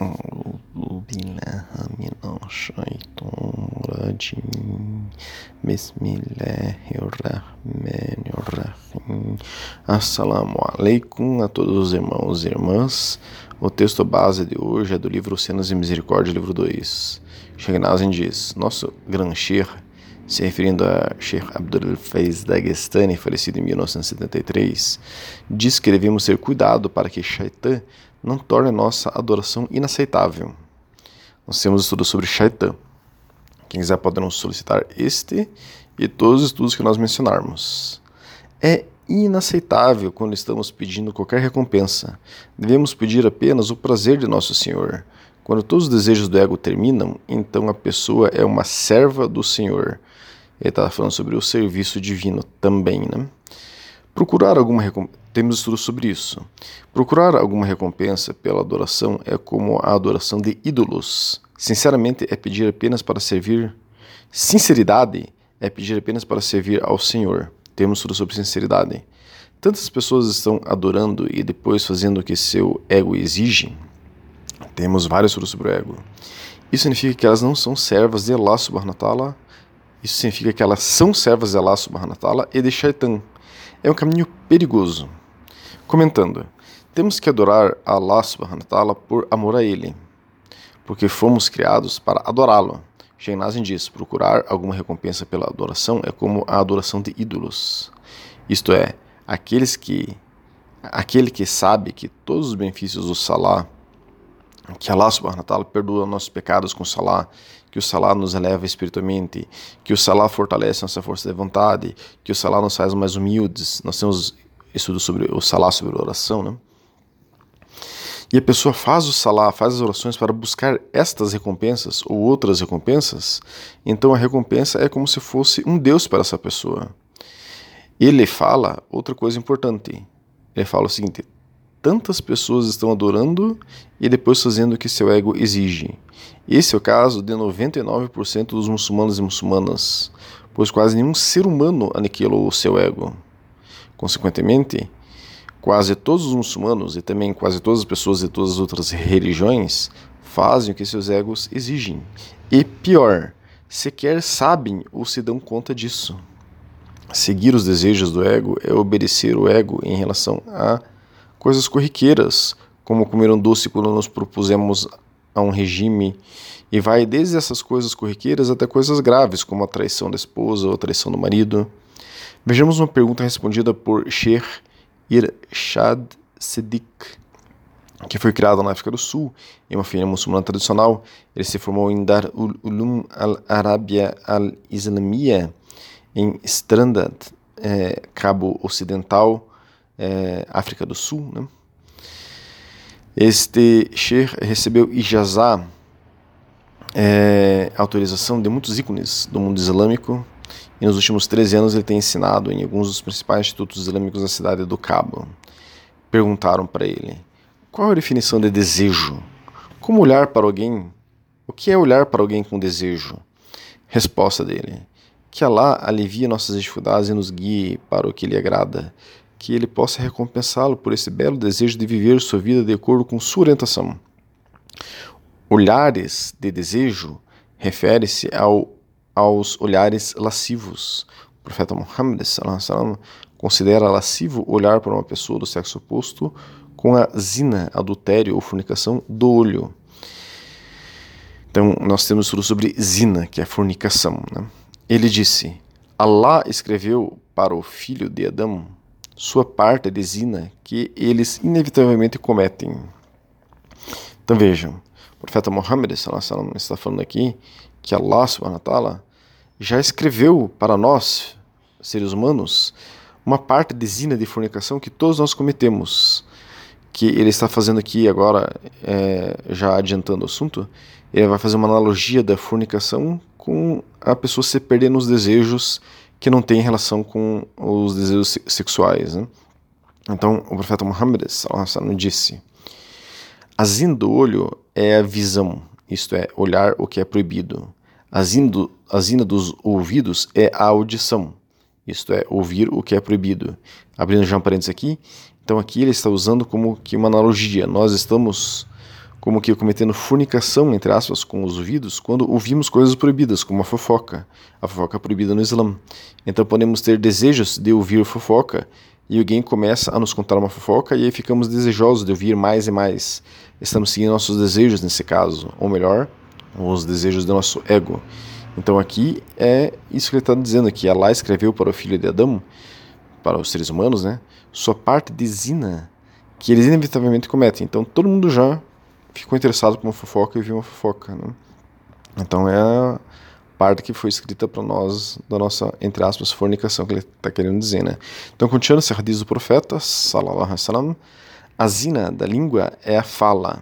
أعوذ بالله من الشيطان الرجيم بسم الله الرحمن الرحيم Assalamu alaikum a todos os irmãos e irmãs. O texto base de hoje é do livro Cenas e Misericórdia, livro 2. Sheikh Nazim diz: Nosso gran Sheikh, se referindo a Sheikh Abdul Faiz Dagestani, falecido em 1973, diz que devemos ter cuidado para que Shaitan não torne nossa adoração inaceitável. Nós temos estudos sobre Shaitan. Quem quiser pode nos solicitar este e todos os estudos que nós mencionarmos. É inaceitável quando estamos pedindo qualquer recompensa. Devemos pedir apenas o prazer de nosso Senhor. Quando todos os desejos do ego terminam, então a pessoa é uma serva do Senhor. Ele está falando sobre o serviço divino também, né? Procurar alguma recompensa. Temos estudos sobre isso. Procurar alguma recompensa pela adoração é como a adoração de ídolos. Sinceramente, é pedir apenas para servir. Sinceridade é pedir apenas para servir ao Senhor. Temos estudos sobre sinceridade. Tantas pessoas estão adorando e depois fazendo o que seu ego exige. Temos vários estudos sobre o ego. Isso significa que elas não são servas de Allah subhanahu wa. Isso significa que elas são servas de Allah subhanahu wa e de Shaitan. É um caminho perigoso. Comentando, temos que adorar Allah subhanahu wa ta'ala por amor a Ele, porque fomos criados para adorá-lo. Sheinazin diz, procurar alguma recompensa pela adoração é como a adoração de ídolos. Isto é, aqueles que aquele que sabe que todos os benefícios do Salah, que Allah subhanahu wa ta'ala perdoa nossos pecados com o Salah, que o Salah nos eleva espiritualmente, que o Salah fortalece nossa força de vontade, que o Salah nos faz mais humildes. Nós temos estudo sobre o Salah, sobre oração, né? E a pessoa faz o Salah, faz as orações para buscar estas recompensas ou outras recompensas, então a recompensa é como se fosse um Deus para essa pessoa. Ele fala outra coisa importante. Ele fala o seguinte: tantas pessoas estão adorando e depois fazendo o que seu ego exige. Esse é o caso de 99% dos muçulmanos e muçulmanas, pois quase nenhum ser humano aniquilou o seu ego. Consequentemente, quase todos os muçulmanos e também quase todas as pessoas de todas as outras religiões fazem o que seus egos exigem. E pior, sequer sabem ou se dão conta disso. Seguir os desejos do ego é obedecer o ego em relação a coisas corriqueiras, como comer um doce quando nos propusemos a um regime, e vai desde essas coisas corriqueiras até coisas graves, como a traição da esposa ou a traição do marido. Vejamos uma pergunta respondida por Sheikh Irshad Siddiq, que foi criado na África do Sul, em uma família muçulmana tradicional. Ele se formou em Dar Ulum al-Arábia al-Islamia, em Strandad, é, Cabo Ocidental, é, África do Sul. Né? Este Sheikh recebeu ijazá, é, autorização de muitos ícones do mundo islâmico, e nos últimos 13 anos ele tem ensinado em alguns dos principais institutos islâmicos da cidade do Cabo. Perguntaram para ele: qual a definição de desejo? Como olhar para alguém? O que é olhar para alguém com desejo? Resposta dele: que Allah alivie nossas dificuldades e nos guie para o que lhe agrada, que ele possa recompensá-lo por esse belo desejo de viver sua vida de acordo com sua orientação. Olhares de desejo refere-se ao aos olhares lascivos. O profeta Muhammad sallam, considera lascivo olhar para uma pessoa do sexo oposto com a zina, adultério ou fornicação do olho. Então, nós temos tudo sobre zina, que é fornicação. Né? Ele disse: Allah escreveu para o filho de Adão sua parte de zina que eles inevitavelmente cometem. Então vejam, o profeta Muhammad sallam, está falando aqui que Allah subhanahu wa ta'ala já escreveu para nós, seres humanos, uma parte de zina de fornicação que todos nós cometemos. Que ele está fazendo aqui agora, é, já adiantando o assunto, ele vai fazer uma analogia da fornicação com a pessoa se perder nos desejos que não tem relação com os desejos sexuais. Né? Então, o profeta Muhammad disse: A zina do olho é a visão, isto é, olhar o que é proibido. A zina, dos ouvidos é a audição, isto é, ouvir o que é proibido. Abrindo já um parênteses aqui, então aqui ele está usando como que uma analogia. Nós estamos como que cometendo fornicação, entre aspas, com os ouvidos, quando ouvimos coisas proibidas, como a fofoca. A fofoca é proibida no Islã. Então podemos ter desejos de ouvir fofoca e alguém começa a nos contar uma fofoca e aí ficamos desejosos de ouvir mais e mais. Estamos seguindo nossos desejos nesse caso, ou melhor, os desejos do nosso ego. Então aqui é isso que ele está dizendo aqui. Allah escreveu para o filho de Adão, para os seres humanos, né, sua parte de zina, que eles inevitavelmente cometem. Então todo mundo já ficou interessado por uma fofoca e viu uma fofoca. Né? Então é a parte que foi escrita para nós da nossa, entre aspas, fornicação, que ele está querendo dizer. Né? Então continuando esse diz do profeta, salallahu alaihi a zina da língua é a fala,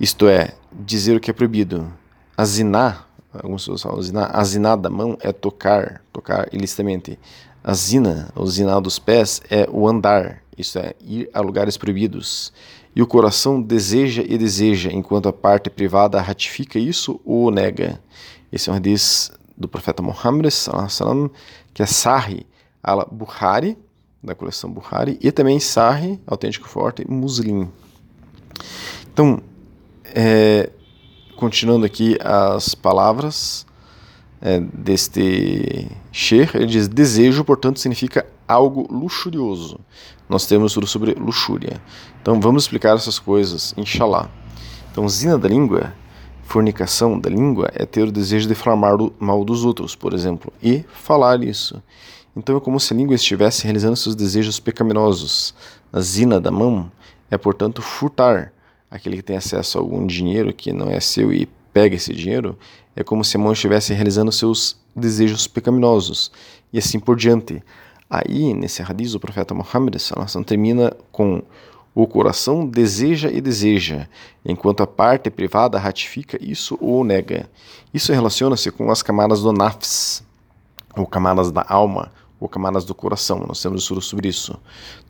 isto é, dizer o que é proibido. A ziná, alguns pessoas falam ziná, a ziná da mão é tocar, tocar ilicitamente. A zina, o ziná dos pés, é o andar, isto é, ir a lugares proibidos. E o coração deseja e deseja, enquanto a parte privada ratifica isso ou nega. Esse é um hadith do profeta Muhammad, que é Sahih al-Bukhari, da coleção Bukhari, e também Sahih, autêntico forte, Muslim. Então, é, continuando aqui as palavras, é, deste Sher, ele diz: desejo, portanto, significa algo luxurioso. Nós temos tudo sobre luxúria. Então vamos explicar essas coisas, inshallah. Então, zina da língua, fornicação da língua, é ter o desejo de falar mal dos outros, por exemplo, e falar isso. Então é como se a língua estivesse realizando seus desejos pecaminosos. A zina da mão é, portanto, furtar. Aquele que tem acesso a algum dinheiro que não é seu e pega esse dinheiro, é como se a mão estivesse realizando seus desejos pecaminosos, e assim por diante. Aí, nesse hadith, o profeta Muhammad termina com o coração deseja e deseja, enquanto a parte privada ratifica isso ou nega. Isso relaciona-se com as camadas do nafs, ou camadas da alma, ou camadas do coração. Nós temos estudo sobre isso.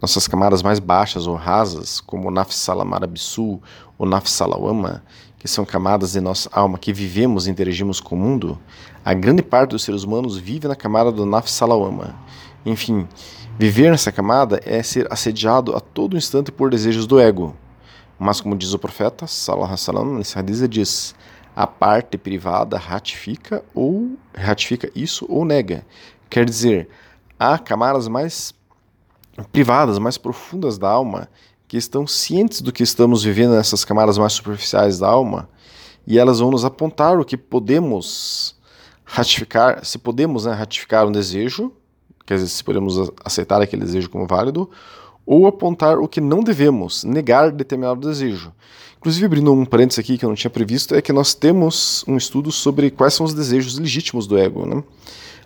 Nossas camadas mais baixas ou rasas, como o nafs salamarabisu ou nafs salawama, que são camadas de nossa alma que vivemos e interagimos com o mundo, a grande parte dos seres humanos vive na camada do Naf Salawama. Enfim, viver nessa camada é ser assediado a todo instante por desejos do ego. Mas, como diz o profeta, Salah Salam, nesse hadith, diz: a parte privada ratifica ou ratifica isso ou nega. Quer dizer, há camadas mais privadas, mais profundas da alma que estão cientes do que estamos vivendo nessas camadas mais superficiais da alma e elas vão nos apontar o que podemos ratificar, se podemos né, ratificar um desejo, quer dizer, se podemos aceitar aquele desejo como válido, ou apontar o que não devemos, negar determinado desejo. Inclusive, abrindo um parênteses aqui que eu não tinha previsto, é que nós temos um estudo sobre quais são os desejos legítimos do ego. Né?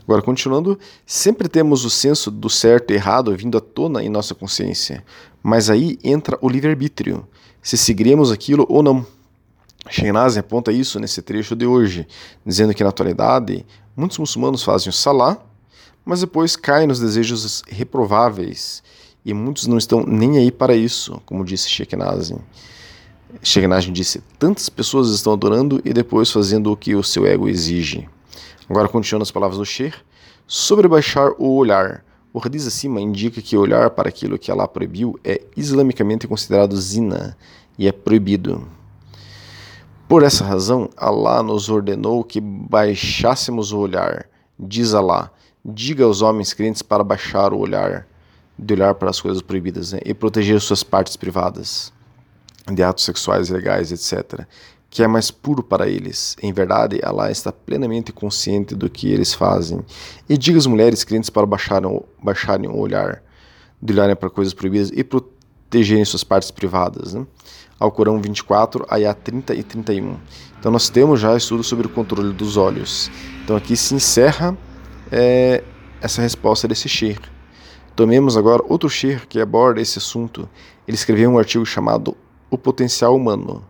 Agora, continuando, sempre temos o senso do certo e errado vindo à tona em nossa consciência, mas aí entra o livre-arbítrio, se seguiremos aquilo ou não. Shehnaz aponta isso nesse trecho de hoje, dizendo que na atualidade muitos muçulmanos fazem o salá, mas depois caem nos desejos reprováveis e muitos não estão nem aí para isso, como disse Sheikh Nazim. Sheikh disse: tantas pessoas estão adorando e depois fazendo o que o seu ego exige. Agora, continuando as palavras do Sheikh, sobre baixar o olhar. O radiz acima indica que olhar para aquilo que Allah proibiu é islamicamente considerado zina e é proibido. Por essa razão, Allah nos ordenou que baixássemos o olhar. Diz Allah: diga aos homens crentes para baixar o olhar, de olhar para as coisas proibidas né, e proteger suas partes privadas, de atos sexuais ilegais, etc que é mais puro para eles. Em verdade, Allah está plenamente consciente do que eles fazem. E diga às mulheres crentes para baixarem, baixarem o olhar, de olharem para coisas proibidas e protegerem suas partes privadas. Né? Ao Corão 24, Ayah 30 e 31. Então nós temos já estudo sobre o controle dos olhos. Então aqui se encerra é, essa resposta desse Sheikh. Tomemos agora outro Sheikh que aborda esse assunto. Ele escreveu um artigo chamado O Potencial Humano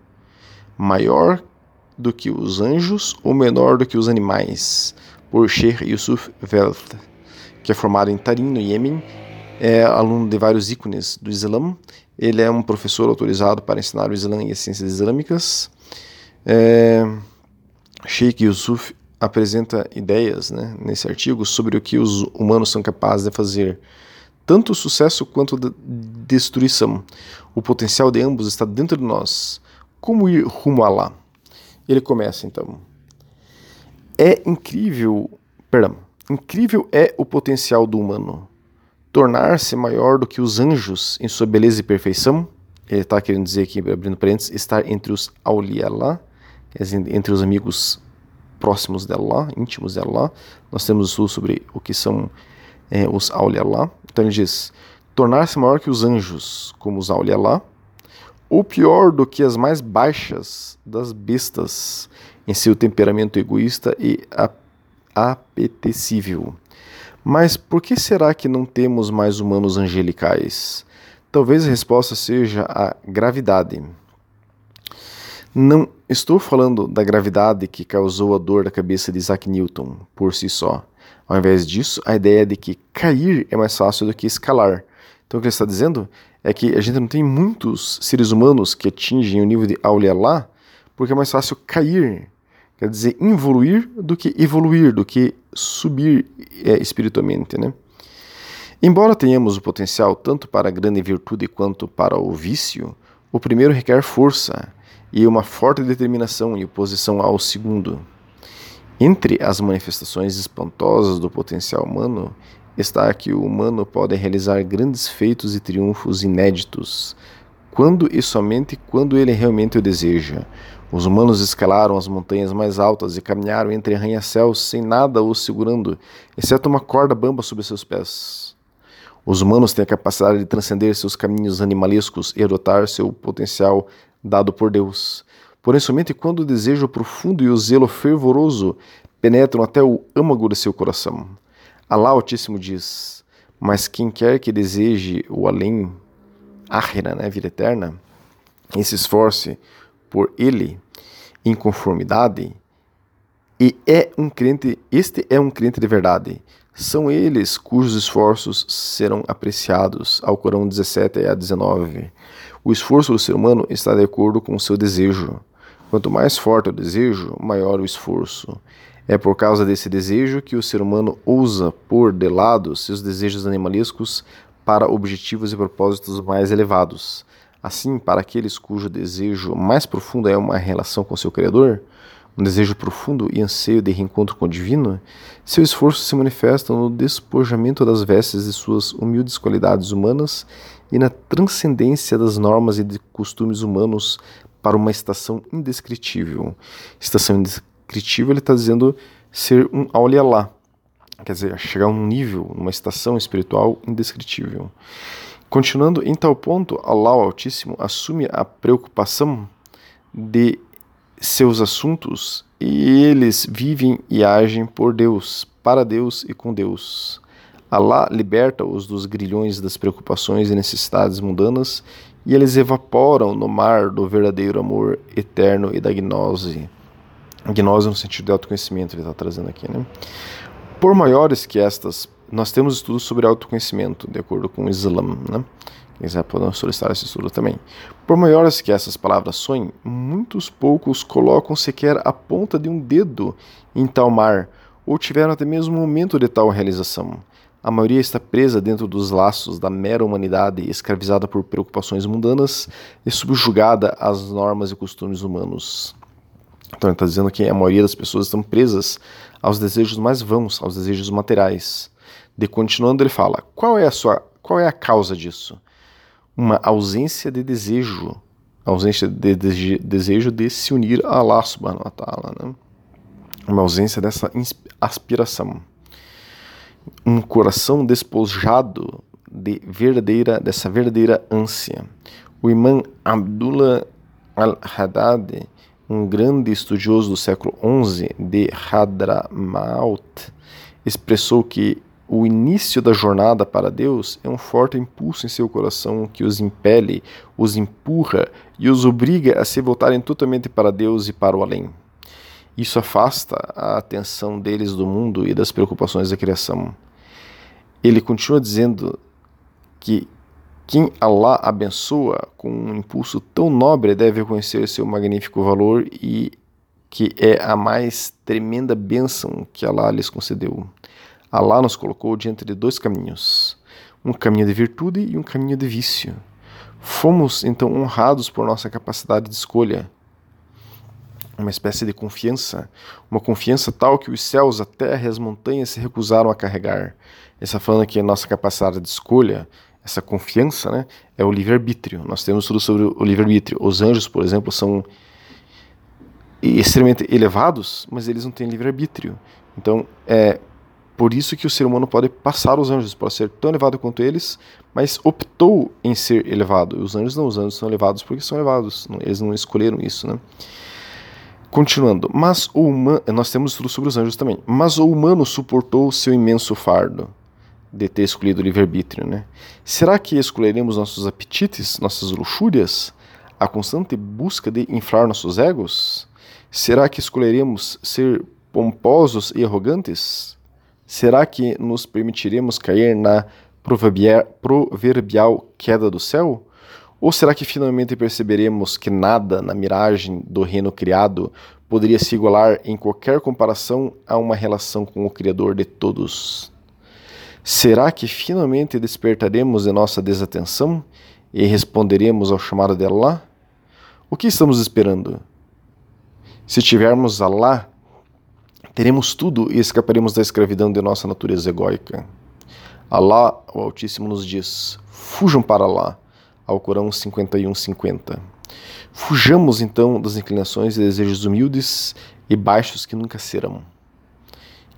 maior do que os anjos ou menor do que os animais, por Sheikh Yusuf Velt, que é formado em Tarim, no Iêmen, é aluno de vários ícones do Islã. Ele é um professor autorizado para ensinar o Islã e as ciências islâmicas. É, Sheikh Yusuf apresenta ideias né, nesse artigo sobre o que os humanos são capazes de fazer, tanto sucesso quanto destruição. O potencial de ambos está dentro de nós como ir rumo a lá? Ele começa então. É incrível, perdão, incrível é o potencial do humano tornar-se maior do que os anjos em sua beleza e perfeição. Ele está querendo dizer aqui, abrindo parênteses, estar entre os Aulialá, entre os amigos próximos dela, íntimos dela. Nós temos o estudo sobre o que são é, os Aulialá. Então ele diz: tornar-se maior que os anjos, como os Aulialá, ou pior do que as mais baixas das bestas em seu temperamento egoísta e apetecível. Mas por que será que não temos mais humanos angelicais? Talvez a resposta seja a gravidade. Não estou falando da gravidade que causou a dor da cabeça de Isaac Newton por si só. Ao invés disso, a ideia de que cair é mais fácil do que escalar. Então o que ele está dizendo é que a gente não tem muitos seres humanos que atingem o nível de Aulialá porque é mais fácil cair Quer dizer, evoluir do que evoluir, do que subir é, espiritualmente, né? Embora tenhamos o potencial tanto para a grande virtude quanto para o vício, o primeiro requer força e uma forte determinação em oposição ao segundo. Entre as manifestações espantosas do potencial humano está que o humano pode realizar grandes feitos e triunfos inéditos, quando e somente quando ele realmente o deseja, os humanos escalaram as montanhas mais altas e caminharam entre arranha-céus sem nada os segurando, exceto uma corda bamba sobre seus pés. Os humanos têm a capacidade de transcender seus caminhos animalescos e adotar seu potencial dado por Deus. Porém, somente quando o desejo profundo e o zelo fervoroso penetram até o âmago de seu coração. Alá Altíssimo diz: Mas quem quer que deseje o além, Ahira, né, vida eterna, e se esforce por ele em conformidade, e é um crente, este é um crente de verdade. São eles cujos esforços serão apreciados. Ao Corão 17 a 19. O esforço do ser humano está de acordo com o seu desejo. Quanto mais forte o desejo, maior o esforço. É por causa desse desejo que o ser humano ousa pôr de lado seus desejos animalescos para objetivos e propósitos mais elevados. Assim, para aqueles cujo desejo mais profundo é uma relação com seu Criador, um desejo profundo e anseio de reencontro com o divino, seu esforço se manifesta no despojamento das vestes de suas humildes qualidades humanas e na transcendência das normas e de costumes humanos para uma estação indescritível. Estação indescritível, ele está dizendo ser um aulialá, quer dizer, chegar a um nível, uma estação espiritual indescritível. Continuando em tal ponto, Allah Altíssimo assume a preocupação de seus assuntos e eles vivem e agem por Deus, para Deus e com Deus. Allah liberta-os dos grilhões das preocupações e necessidades mundanas e eles evaporam no mar do verdadeiro amor eterno e da gnose. Gnose no sentido de autoconhecimento, ele está trazendo aqui, né? Por maiores que estas nós temos estudos sobre autoconhecimento, de acordo com o Islã. Né? Quem quiser pode solicitar esse estudo também. Por maiores que essas palavras sonhem, muitos poucos colocam sequer a ponta de um dedo em tal mar, ou tiveram até mesmo um momento de tal realização. A maioria está presa dentro dos laços da mera humanidade, escravizada por preocupações mundanas e subjugada às normas e costumes humanos. Então ele está dizendo que a maioria das pessoas estão presas aos desejos mais vãos, aos desejos materiais. De continuando, ele fala: qual é a sua, qual é a causa disso? Uma ausência de desejo, ausência de, de desejo de se unir a Allah subhanahu wa ta'ala, né? Uma ausência dessa aspiração. Um coração despojado de verdadeira dessa verdadeira ânsia. O imã Abdullah al-Haddad, um grande estudioso do século XI de Hadramaut, expressou que o início da jornada para Deus é um forte impulso em seu coração que os impele, os empurra e os obriga a se voltarem totalmente para Deus e para o além. Isso afasta a atenção deles do mundo e das preocupações da criação. Ele continua dizendo que quem Allah abençoa com um impulso tão nobre deve reconhecer seu magnífico valor e que é a mais tremenda bênção que Allah lhes concedeu. Allah nos colocou diante de dois caminhos, um caminho de virtude e um caminho de vício. Fomos então honrados por nossa capacidade de escolha, uma espécie de confiança, uma confiança tal que os céus, a terra e as montanhas se recusaram a carregar. Ele está falando que a nossa capacidade de escolha, essa confiança, né, é o livre-arbítrio. Nós temos tudo sobre o livre-arbítrio. Os anjos, por exemplo, são extremamente elevados, mas eles não têm livre-arbítrio. Então, é por isso que o ser humano pode passar os anjos, pode ser tão elevado quanto eles, mas optou em ser elevado. Os anjos não, os anjos são elevados porque são elevados, eles não escolheram isso, né? Continuando, mas o humano, nós temos tudo sobre os anjos também, mas o humano suportou o seu imenso fardo de ter escolhido o livre-arbítrio, né? Será que escolheremos nossos apetites, nossas luxúrias, a constante busca de inflar nossos egos? Será que escolheremos ser pomposos e arrogantes? Será que nos permitiremos cair na proverbial queda do céu? Ou será que finalmente perceberemos que nada na miragem do reino criado poderia se igualar em qualquer comparação a uma relação com o Criador de todos? Será que finalmente despertaremos de nossa desatenção e responderemos ao chamado de Allah? O que estamos esperando? Se tivermos Allah, teremos tudo e escaparemos da escravidão de nossa natureza egóica. Allah, o Altíssimo, nos diz: fujam para Allah ao Corão 51:50. Fujamos então das inclinações e desejos humildes e baixos que nunca serão.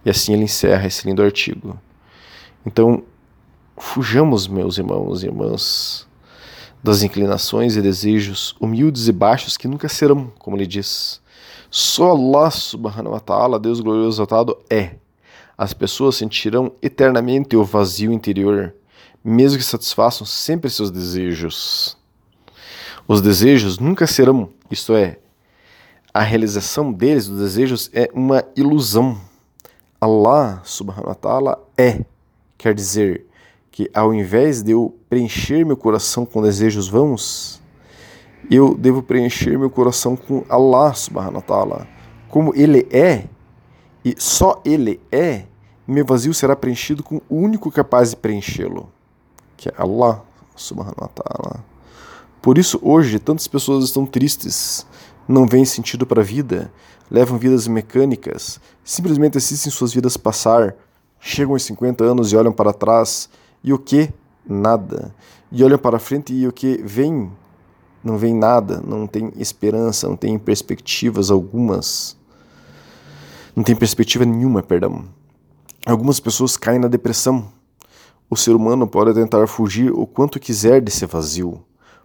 E assim ele encerra esse lindo artigo. Então, fujamos, meus irmãos e irmãs, das inclinações e desejos humildes e baixos que nunca serão, como ele diz. Só Allah subhanahu wa ta'ala, Deus glorioso exaltado, é. As pessoas sentirão eternamente o vazio interior mesmo que satisfaçam sempre seus desejos. Os desejos nunca serão, isto é, a realização deles, dos desejos, é uma ilusão. Allah subhanahu wa ta'ala é, quer dizer que ao invés de eu preencher meu coração com desejos vãos, eu devo preencher meu coração com Allah subhanahu wa ta'ala. Como Ele é, e só Ele é, meu vazio será preenchido com o único capaz de preenchê-lo que é Allah subhanahu wa ta'ala. Por isso, hoje, tantas pessoas estão tristes, não veem sentido para a vida, levam vidas mecânicas, simplesmente assistem suas vidas passar, chegam aos 50 anos e olham para trás, e o que? Nada. E olham para frente e o que? Vem. Não vem nada, não tem esperança, não tem perspectivas algumas. Não tem perspectiva nenhuma, perdão. Algumas pessoas caem na depressão o ser humano pode tentar fugir o quanto quiser desse vazio,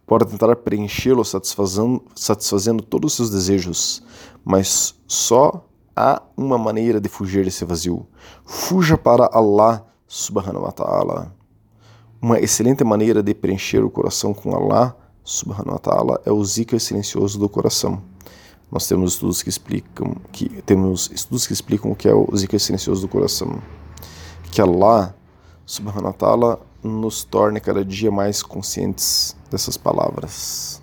pode tentar preenchê-lo satisfazendo, satisfazendo todos os seus desejos, mas só há uma maneira de fugir desse vazio. Fuja para Allah subhanahu wa ta'ala. Uma excelente maneira de preencher o coração com Allah subhanahu wa ta'ala é o zikr silencioso do coração. Nós temos estudos que explicam que temos estudos que explicam o que é o zikr silencioso do coração. Que Allah subhanahu wa ta'ala nos torne cada dia mais conscientes dessas palavras.